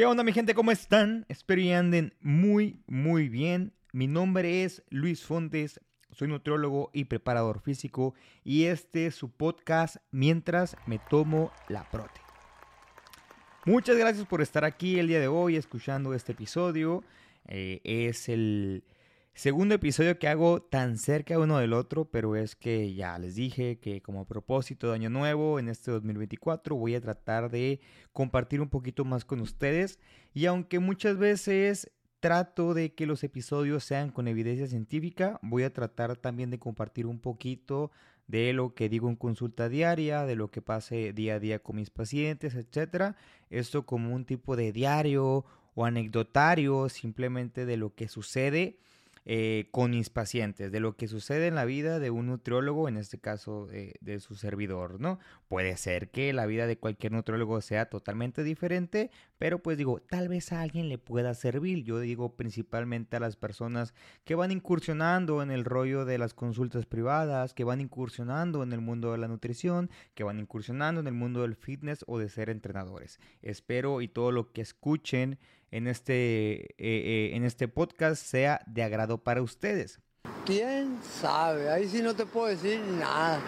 ¿Qué onda mi gente? ¿Cómo están? Espero y anden muy, muy bien. Mi nombre es Luis Fontes, soy nutriólogo y preparador físico y este es su podcast Mientras me tomo la prote. Muchas gracias por estar aquí el día de hoy escuchando este episodio. Eh, es el segundo episodio que hago tan cerca uno del otro, pero es que ya les dije que como propósito de año nuevo en este 2024 voy a tratar de compartir un poquito más con ustedes y aunque muchas veces trato de que los episodios sean con evidencia científica, voy a tratar también de compartir un poquito de lo que digo en consulta diaria, de lo que pase día a día con mis pacientes, etcétera. Esto como un tipo de diario o anecdotario simplemente de lo que sucede eh, con mis pacientes, de lo que sucede en la vida de un nutriólogo, en este caso eh, de su servidor, ¿no? Puede ser que la vida de cualquier nutriólogo sea totalmente diferente, pero pues digo, tal vez a alguien le pueda servir. Yo digo principalmente a las personas que van incursionando en el rollo de las consultas privadas, que van incursionando en el mundo de la nutrición, que van incursionando en el mundo del fitness o de ser entrenadores. Espero y todo lo que escuchen en este, eh, eh, en este podcast sea de agrado para ustedes. ¿Quién sabe? Ahí sí no te puedo decir nada.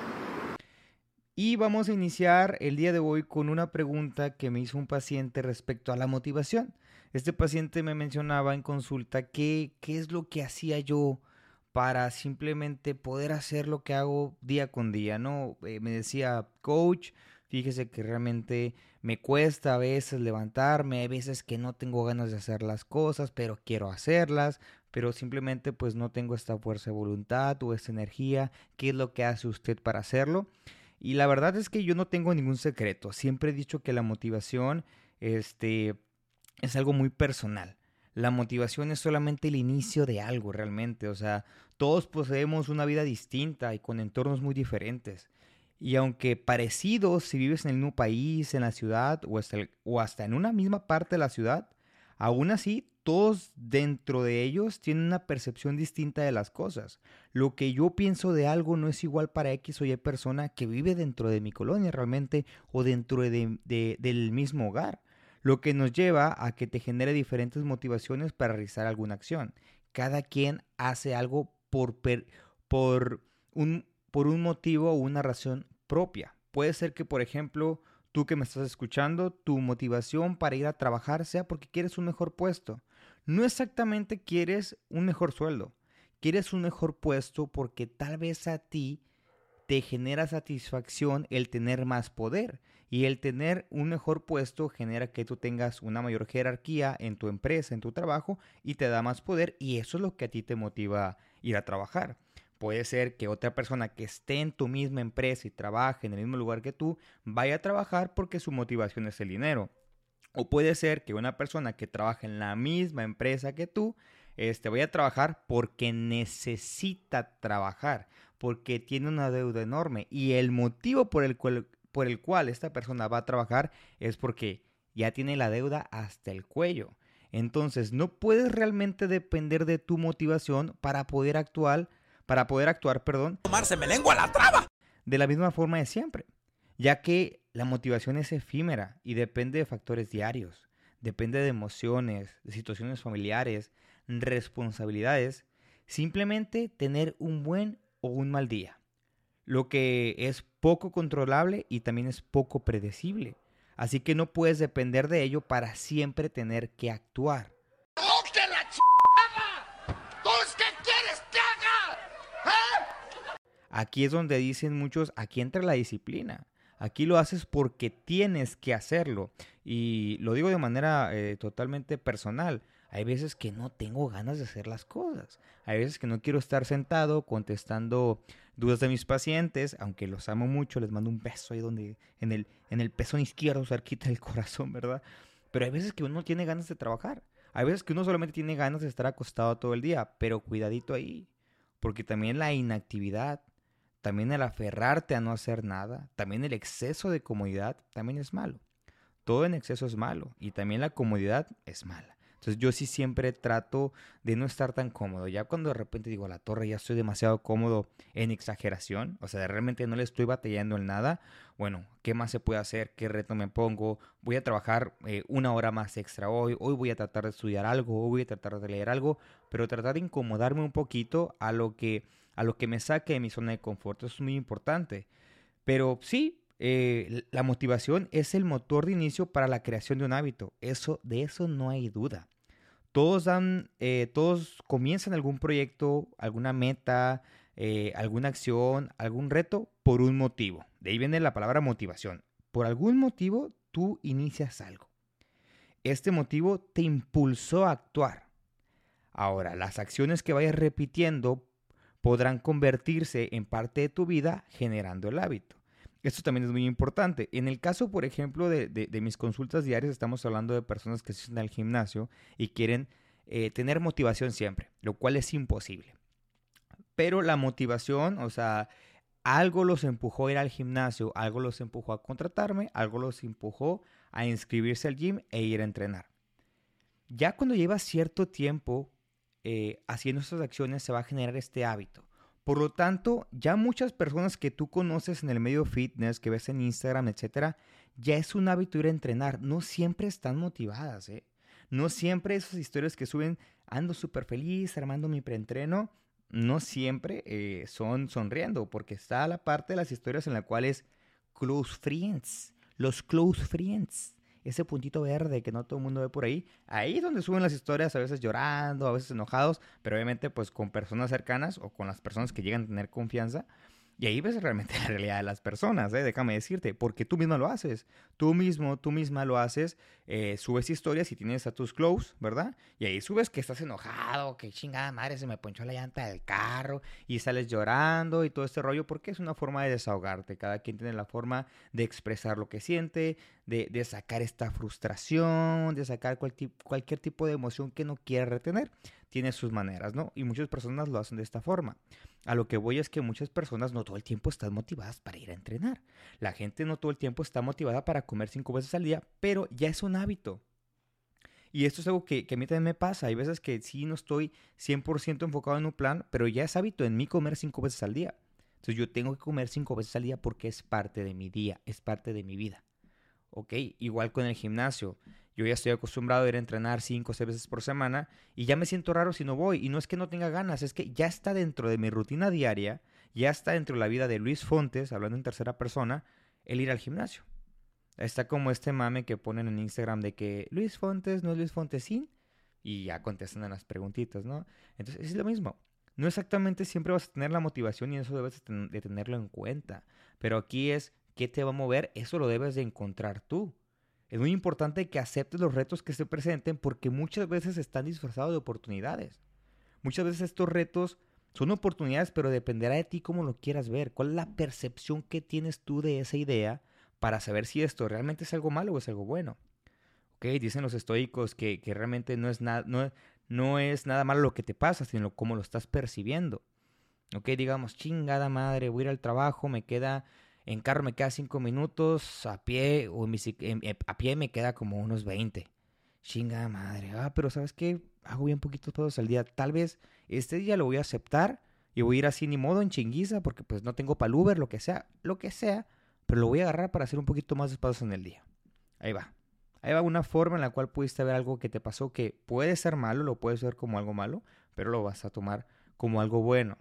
Y vamos a iniciar el día de hoy con una pregunta que me hizo un paciente respecto a la motivación. Este paciente me mencionaba en consulta que, qué es lo que hacía yo para simplemente poder hacer lo que hago día con día, ¿no? Eh, me decía, coach, fíjese que realmente me cuesta a veces levantarme, hay veces que no tengo ganas de hacer las cosas, pero quiero hacerlas, pero simplemente pues no tengo esta fuerza de voluntad o esta energía. ¿Qué es lo que hace usted para hacerlo? Y la verdad es que yo no tengo ningún secreto. Siempre he dicho que la motivación este, es algo muy personal. La motivación es solamente el inicio de algo realmente. O sea, todos poseemos una vida distinta y con entornos muy diferentes. Y aunque parecidos si vives en el mismo país, en la ciudad o hasta, o hasta en una misma parte de la ciudad, aún así todos dentro de ellos tienen una percepción distinta de las cosas. Lo que yo pienso de algo no es igual para X o Y persona que vive dentro de mi colonia realmente o dentro de, del mismo hogar. Lo que nos lleva a que te genere diferentes motivaciones para realizar alguna acción. Cada quien hace algo por, por, un, por un motivo o una razón propia. Puede ser que, por ejemplo, tú que me estás escuchando, tu motivación para ir a trabajar sea porque quieres un mejor puesto. No exactamente quieres un mejor sueldo. Quieres un mejor puesto porque tal vez a ti te genera satisfacción el tener más poder. Y el tener un mejor puesto genera que tú tengas una mayor jerarquía en tu empresa, en tu trabajo, y te da más poder. Y eso es lo que a ti te motiva a ir a trabajar. Puede ser que otra persona que esté en tu misma empresa y trabaje en el mismo lugar que tú vaya a trabajar porque su motivación es el dinero. O puede ser que una persona que trabaja en la misma empresa que tú este, vaya a trabajar porque necesita trabajar, porque tiene una deuda enorme. Y el motivo por el cual, por el cual esta persona va a trabajar es porque ya tiene la deuda hasta el cuello. Entonces no puedes realmente depender de tu motivación para poder actuar para poder actuar, perdón, tomarse me lengua la traba. De la misma forma de siempre, ya que la motivación es efímera y depende de factores diarios, depende de emociones, de situaciones familiares, responsabilidades, simplemente tener un buen o un mal día, lo que es poco controlable y también es poco predecible. Así que no puedes depender de ello para siempre tener que actuar. Aquí es donde dicen muchos, aquí entra la disciplina. Aquí lo haces porque tienes que hacerlo. Y lo digo de manera eh, totalmente personal. Hay veces que no tengo ganas de hacer las cosas. Hay veces que no quiero estar sentado contestando dudas de mis pacientes, aunque los amo mucho, les mando un beso ahí donde, en el, en el pezón izquierdo, cerquita del corazón, ¿verdad? Pero hay veces que uno tiene ganas de trabajar. Hay veces que uno solamente tiene ganas de estar acostado todo el día, pero cuidadito ahí, porque también la inactividad también el aferrarte a no hacer nada, también el exceso de comodidad, también es malo. Todo en exceso es malo y también la comodidad es mala. Entonces yo sí siempre trato de no estar tan cómodo. Ya cuando de repente digo, la torre ya estoy demasiado cómodo en exageración, o sea, realmente no le estoy batallando en nada, bueno, ¿qué más se puede hacer? ¿Qué reto me pongo? Voy a trabajar eh, una hora más extra hoy, hoy voy a tratar de estudiar algo, hoy voy a tratar de leer algo, pero tratar de incomodarme un poquito a lo que, a lo que me saque de mi zona de confort. Es muy importante. Pero sí, eh, la motivación es el motor de inicio para la creación de un hábito. Eso, de eso no hay duda. Todos dan, eh, todos comienzan algún proyecto, alguna meta, eh, alguna acción, algún reto por un motivo. De ahí viene la palabra motivación. Por algún motivo tú inicias algo. Este motivo te impulsó a actuar. Ahora, las acciones que vayas repitiendo podrán convertirse en parte de tu vida generando el hábito. Esto también es muy importante. En el caso, por ejemplo, de, mis consultas diarias, estamos hablando de personas que asisten al gimnasio y quieren eh, tener motivación siempre, lo cual es imposible. Pero la motivación, o sea, algo los empujó a ir al gimnasio, algo los empujó a contratarme, algo los empujó a inscribirse al gym e ir a entrenar. Ya cuando llevas cierto tiempo eh, haciendo estas acciones se va a generar este hábito. Por lo tanto, ya muchas personas que tú conoces en el medio fitness, que ves en Instagram, etcétera, ya es un hábito ir a entrenar. No siempre están motivadas, ¿eh? No siempre esas historias que suben, ando súper feliz, armando mi preentreno, no siempre eh, son sonriendo, porque está la parte de las historias en las cuales close friends, los close friends ese puntito verde que no todo el mundo ve por ahí, ahí es donde suben las historias, a veces llorando, a veces enojados, pero obviamente pues con personas cercanas o con las personas que llegan a tener confianza. Y ahí ves realmente la realidad de las personas, ¿eh? déjame decirte, porque tú mismo lo haces. Tú mismo, tú misma lo haces, eh, subes historias y tienes a tus close, ¿verdad? Y ahí subes que estás enojado, que chingada madre, se me ponchó la llanta del carro y sales llorando y todo este rollo, porque es una forma de desahogarte. Cada quien tiene la forma de expresar lo que siente, de, de sacar esta frustración, de sacar cualquier tipo de emoción que no quiere retener tiene sus maneras, ¿no? Y muchas personas lo hacen de esta forma. A lo que voy es que muchas personas no todo el tiempo están motivadas para ir a entrenar. La gente no todo el tiempo está motivada para comer cinco veces al día, pero ya es un hábito. Y esto es algo que, a mí también me pasa. Hay veces que sí no estoy 100% enfocado en un plan, pero ya es hábito en mí comer cinco veces al día. Entonces yo tengo que comer cinco veces al día porque es parte de mi día, es parte de mi vida. ¿Ok? Igual con el gimnasio. Yo ya estoy acostumbrado a ir a entrenar cinco o seis veces por semana y ya me siento raro si no voy. Y no es que no tenga ganas, es que ya está dentro de mi rutina diaria, ya está dentro de la vida de Luis Fontes, hablando en tercera persona, el ir al gimnasio. Está como este mame que ponen en Instagram de que Luis Fontes no es Luis Fontesín y ya contestan en las preguntitas, ¿no? Entonces es lo mismo. No exactamente siempre vas a tener la motivación y eso debes de tenerlo en cuenta. Pero aquí es, ¿qué te va a mover? Eso lo debes de encontrar tú. Es muy importante que aceptes los retos que se presenten porque muchas veces están disfrazados de oportunidades. Muchas veces estos retos son oportunidades, pero dependerá de ti cómo lo quieras ver. ¿Cuál es la percepción que tienes tú de esa idea para saber si esto realmente es algo malo o es algo bueno? ¿Ok? Dicen los estoicos que, realmente no es, nada no, no es nada malo lo que te pasa, sino cómo lo estás percibiendo. ¿Ok? Digamos, chingada madre, voy a ir al trabajo, me queda en carro me queda 5 minutos, a pie o a pie me queda como unos 20. Chinga madre. Ah, pero ¿sabes qué? Hago bien poquitos pasos al día. Tal vez este día lo voy a aceptar y voy a ir así ni modo en chinguiza porque pues no tengo para Uber, lo que sea, lo que sea, pero lo voy a agarrar para hacer un poquito más de pasos en el día. Ahí va. Ahí va una forma en la cual pudiste ver algo que te pasó que puede ser malo, lo puedes ver como algo malo, pero lo vas a tomar como algo bueno.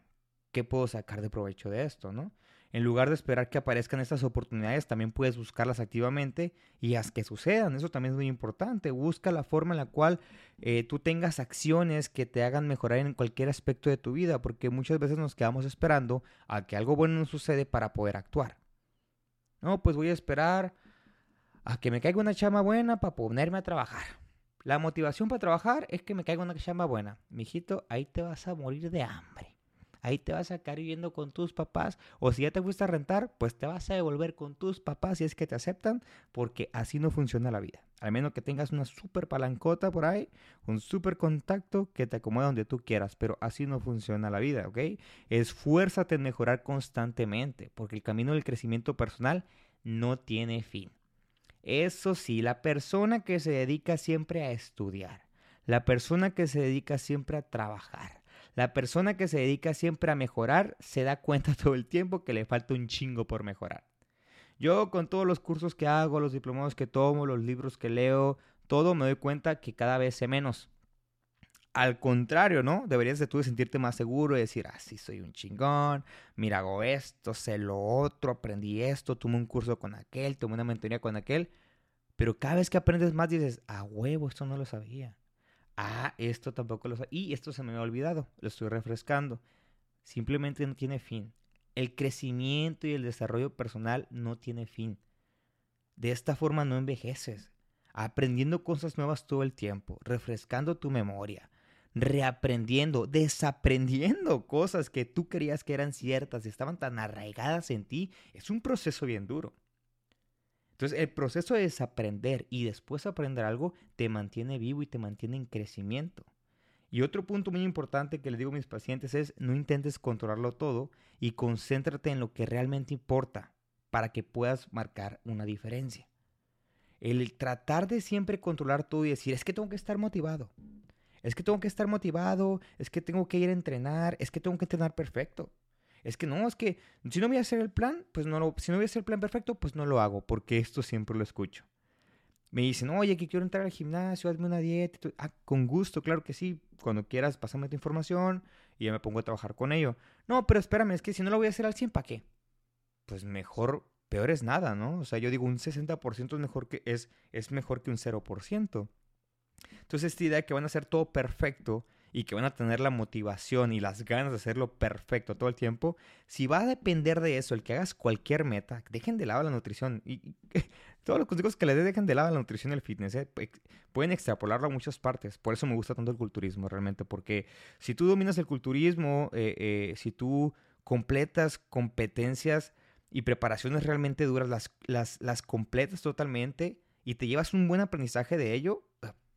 ¿Qué puedo sacar de provecho de esto, no? En lugar de esperar que aparezcan estas oportunidades, también puedes buscarlas activamente y haz que sucedan. Eso también es muy importante. Busca la forma en la cual eh, tú tengas acciones que te hagan mejorar en cualquier aspecto de tu vida, porque muchas veces nos quedamos esperando a que algo bueno nos sucede para poder actuar. No, pues voy a esperar a que me caiga una chama buena para ponerme a trabajar. La motivación para trabajar es que me caiga una chama buena. Mijito, ahí te vas a morir de hambre ahí te vas a quedar viviendo con tus papás. O si ya te gusta rentar, pues te vas a devolver con tus papás si es que te aceptan, porque así no funciona la vida. Al menos que tengas una super palancota por ahí, un super contacto que te acomode donde tú quieras, pero así no funciona la vida, ¿ok? Esfuérzate en mejorar constantemente, porque el camino del crecimiento personal no tiene fin. Eso sí, la persona que se dedica siempre a estudiar, La persona que se dedica siempre a trabajar. La persona que se dedica siempre a mejorar se da cuenta todo el tiempo que le falta un chingo por mejorar. Yo con todos los cursos que hago, los diplomados que tomo, los libros que leo, todo me doy cuenta que cada vez sé menos. Al contrario, ¿no? Deberías de tú sentirte más seguro y decir, ah, sí, soy un chingón, mira, hago esto, sé lo otro, aprendí esto, tuve un curso con aquel, tuve una mentoría con aquel. Pero cada vez que aprendes más dices, ah, huevo, esto no lo sabía. Ah, esto tampoco lo sabía. Y esto se me había olvidado, lo estoy refrescando. Simplemente no tiene fin. El crecimiento y el desarrollo personal no tiene fin. De esta forma no envejeces, aprendiendo cosas nuevas todo el tiempo, refrescando tu memoria, reaprendiendo, desaprendiendo cosas que tú creías que eran ciertas y estaban tan arraigadas en ti, es un proceso bien duro. Entonces, el proceso de desaprender y después aprender algo te mantiene vivo y te mantiene en crecimiento. Y otro punto muy importante que le digo a mis pacientes es no intentes controlarlo todo y concéntrate en lo que realmente importa para que puedas marcar una diferencia. El tratar de siempre controlar todo y decir, es que tengo que estar motivado, es que tengo que estar motivado, es que tengo que ir a entrenar, es que tengo que entrenar perfecto. Es que no, es que si no voy a hacer el plan, pues no lo, si no voy a hacer el plan perfecto, pues no lo hago, porque esto siempre lo escucho me dicen, oye, que quiero entrar al gimnasio, hazme una dieta. Ah, con gusto, claro que sí. Cuando quieras, pásame tu información y ya me pongo a trabajar con ello. No, pero espérame, es que si no lo voy a hacer al 100, ¿para qué? Pues mejor, peor es nada, ¿no? O sea, yo digo, un 60% es mejor que, es, es mejor que un 0%. Entonces, esta idea de que van a hacer todo perfecto y que van a tener la motivación y las ganas de hacerlo perfecto todo el tiempo, si va a depender de eso, el que hagas cualquier meta, dejen de lado la nutrición. Y, todos los consejos que les dé dejen de lado la nutrición y el fitness. ¿eh? Pueden extrapolarlo a muchas partes. Por eso me gusta tanto el culturismo realmente, porque si tú dominas el culturismo, eh, eh, si tú completas competencias y preparaciones realmente duras, las, las, las completas totalmente y te llevas un buen aprendizaje de ello,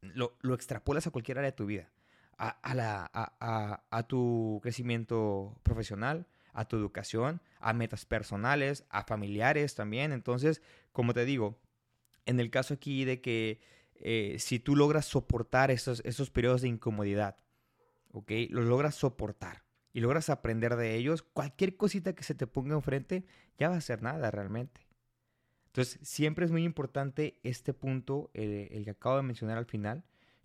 lo, lo extrapolas a cualquier área de tu vida a, a, tu crecimiento profesional, a tu educación, a metas personales, a familiares también. Entonces, como te digo, en el caso aquí de que eh, si tú logras soportar esos, esos periodos de incomodidad, ¿ok? Los logras soportar y logras aprender de ellos, cualquier cosita que se te ponga enfrente ya va a ser nada realmente. Entonces, siempre es muy importante este punto, eh, el que acabo de mencionar al final,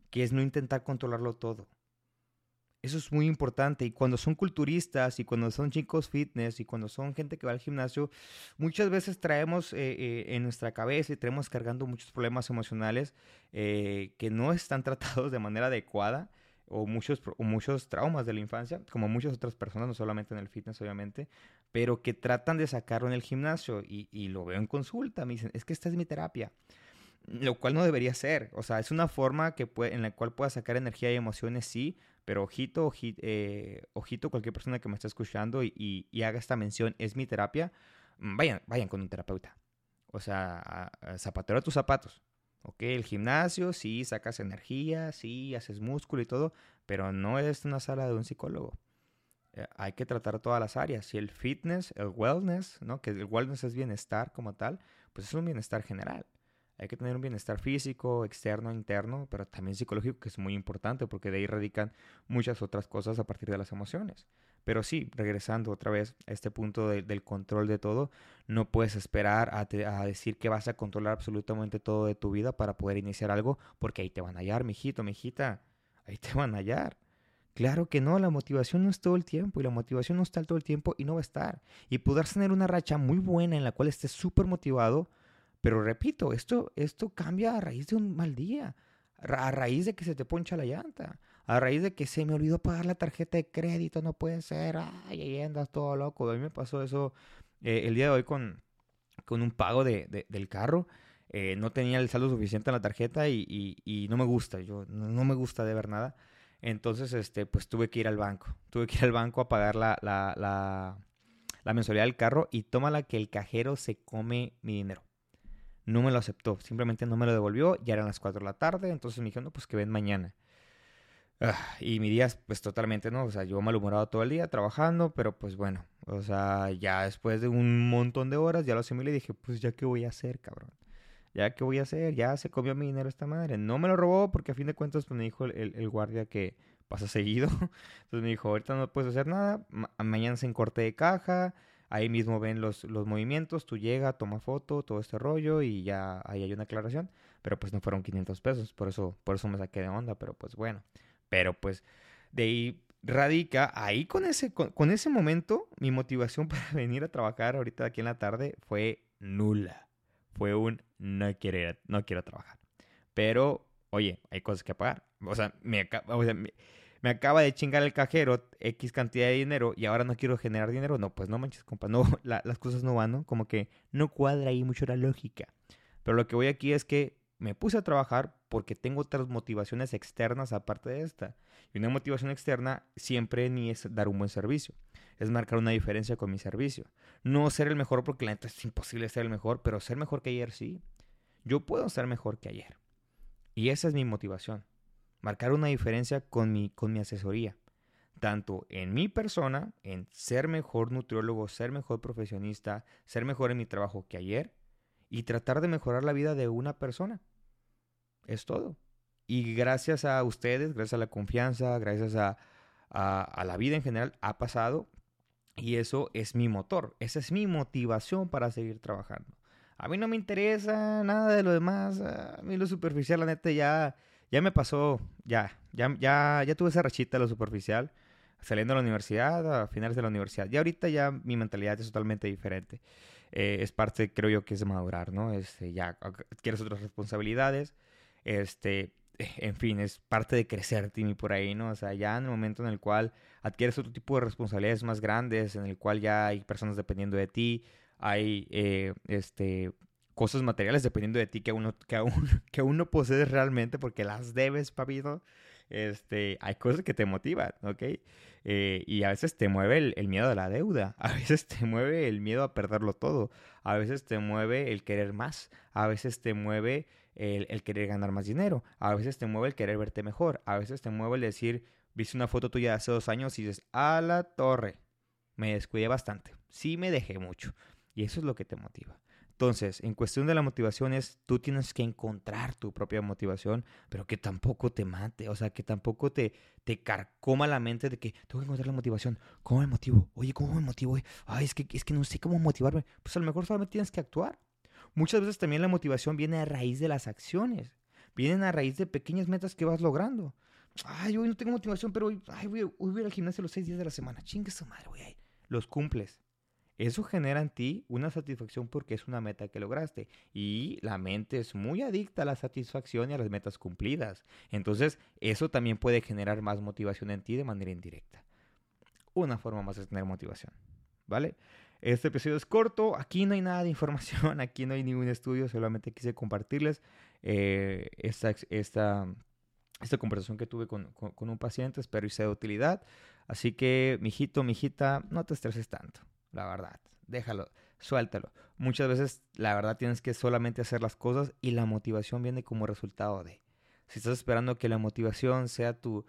que es no intentar controlarlo todo. Eso es muy importante. Y cuando son culturistas y cuando son chicos fitness y cuando son gente que va al gimnasio, muchas veces traemos eh, eh, en nuestra cabeza y traemos cargando muchos problemas emocionales eh, que no están tratados de manera adecuada o muchos, muchos traumas de la infancia, como muchas otras personas, no solamente en el fitness obviamente, pero que tratan de sacarlo en el gimnasio y, y lo veo en consulta. Me dicen, es que esta es mi terapia lo cual no debería ser. O sea, es una forma que puede, en la cual puedas sacar energía y emociones, sí, pero ojito, ojito, eh, ojito cualquier persona que me esté escuchando y, haga esta mención, es mi terapia, mm, vayan, vayan con un terapeuta. O sea, zapatero a tus zapatos. Ok, el gimnasio, sí, sacas energía, sí, haces músculo y todo, pero no es una sala de un psicólogo. Eh, hay que tratar todas las áreas. Y el fitness, el wellness, ¿no? Que el wellness es bienestar como tal, pues es un bienestar general. Hay que tener un bienestar físico, externo, interno, pero también psicológico, que es muy importante porque de ahí radican muchas otras cosas a partir de las emociones. Pero sí, regresando otra vez a este punto del control de todo, no puedes esperar a, decir que vas a controlar absolutamente todo de tu vida para poder iniciar algo, porque ahí te van a hallar, mijito, mijita, ahí te van a hallar. Claro que no, la motivación no es todo el tiempo y la motivación no está todo el tiempo y no va a estar. Y poder tener una racha muy buena en la cual estés súper motivado, pero repito, esto, esto cambia a raíz de un mal día, a raíz de que se te poncha la llanta, a raíz de que se me olvidó pagar la tarjeta de crédito, no puede ser, ay, ahí andas todo loco. A mí me pasó eso eh, el día de hoy con, con un pago de, del carro. Eh, no tenía el saldo suficiente en la tarjeta y, y, no me gusta, yo no, me gusta de ver nada. Entonces, este, pues tuve que ir al banco. Tuve que ir al banco a pagar la, la, la, la mensualidad del carro y tómala que el cajero se come mi dinero no me lo aceptó, simplemente no me lo devolvió, ya eran las 4 de la tarde, entonces me dijeron, no, pues que ven mañana. Ah, y mi día, pues totalmente, ¿no? O sea, yo malhumorado todo el día trabajando, pero pues bueno, o sea, ya después de un montón de horas ya lo asimilé y dije, pues ya qué voy a hacer, cabrón. ¿Ya qué voy a hacer? Ya se comió mi dinero esta madre. No me lo robó porque a fin de cuentas pues, me dijo el, guardia que pasa seguido. Entonces me dijo, ahorita no puedes hacer nada. mañana se corte de caja. Ahí mismo ven los, los movimientos. Tú llega, toma foto, todo este rollo y ya ahí hay una aclaración. Pero pues no fueron 500 pesos. Por eso, por eso me saqué de onda. Pero pues bueno. Pero pues de ahí radica, ahí con ese, con, ese momento, mi motivación para venir a trabajar ahorita aquí en la tarde fue nula. Fue un no quiero, no quiero trabajar. Pero, oye, hay cosas que pagar. O sea, me, o sea, me, me acaba de chingar el cajero X cantidad de dinero y ahora no quiero generar dinero. No, pues no manches, compa. No, las cosas no van, ¿no? Como que no cuadra ahí mucho la lógica. Pero lo que voy aquí es que me puse a trabajar porque tengo otras motivaciones externas aparte de esta. Y una motivación externa siempre ni es dar un buen servicio. Es marcar una diferencia con mi servicio. No ser el mejor porque la neta es imposible ser el mejor, pero ser mejor que ayer sí. Yo puedo ser mejor que ayer. Y esa es mi motivación marcar una diferencia con mi, con mi asesoría, tanto en mi persona, en ser mejor nutriólogo, ser mejor profesionista, ser mejor en mi trabajo que ayer y tratar de mejorar la vida de una persona. Es todo. Y gracias a ustedes, gracias a la confianza, gracias a, a, la vida en general, ha pasado y eso es mi motor, esa es mi motivación para seguir trabajando. A mí no me interesa nada de lo demás, a mí lo superficial, la neta, ya ya me pasó, ya, ya, ya, ya tuve esa rachita de lo superficial, saliendo de la universidad, a finales de la universidad. Y ahorita ya mi mentalidad es totalmente diferente. Eh, es parte, creo yo, que es de madurar, ¿no? Este, ya quieres otras responsabilidades, este, en fin, es parte de crecer, Timmy, por ahí, ¿no? O sea, ya en el momento en el cual adquieres otro tipo de responsabilidades más grandes, en el cual ya hay personas dependiendo de ti, hay, eh, este, cosas materiales dependiendo de ti que uno, que aún, que aún no posees realmente porque las debes, papito. Este, hay cosas que te motivan, ¿ok? Eh, y a veces te mueve el, miedo a la deuda, a veces te mueve el miedo a perderlo todo, a veces te mueve el querer más, a veces te mueve el, querer ganar más dinero, a veces te mueve el querer verte mejor, a veces te mueve el decir, viste una foto tuya hace dos años y dices, a la torre, me descuidé bastante, sí me dejé mucho, y eso es lo que te motiva. Entonces, en cuestión de la motivación es, tú tienes que encontrar tu propia motivación, pero que tampoco te mate, o sea, que tampoco te, te carcoma la mente de que tengo que encontrar la motivación. ¿Cómo me motivo? Oye, ¿cómo me motivo? Ay, es que, es que no sé cómo motivarme. Pues a lo mejor solamente tienes que actuar. Muchas veces también la motivación viene a raíz de las acciones, vienen a raíz de pequeñas metas que vas logrando. Ay, hoy no tengo motivación, pero hoy, ay, voy, voy a ir al gimnasio los seis días de la semana. Chingue su madre, voy a ir. Los cumples eso genera en ti una satisfacción porque es una meta que lograste. Y la mente es muy adicta a la satisfacción y a las metas cumplidas. Entonces, eso también puede generar más motivación en ti de manera indirecta. Una forma más de tener motivación. ¿Vale? Este episodio es corto, aquí no hay nada de información, aquí no hay ningún estudio, solamente quise compartirles eh, esta, esta, esta, conversación que tuve con, con un paciente, espero y sea de utilidad. Así que, mijito, mijita, no te estreses tanto la verdad. Déjalo, suéltalo. Muchas veces, la verdad, tienes que solamente hacer las cosas y la motivación viene como resultado de. Si estás esperando que la motivación sea tu,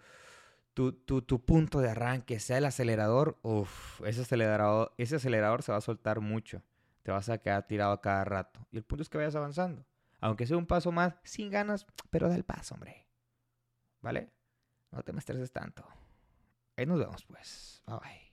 tu, tu, tu punto de arranque, sea el acelerador, uff, ese acelerador, ese acelerador se va a soltar mucho. Te vas a quedar tirado a cada rato. Y el punto es que vayas avanzando. Aunque sea un paso más, sin ganas, pero da el paso, hombre. ¿Vale? No te me estreses tanto. Ahí nos vemos, pues. Bye bye.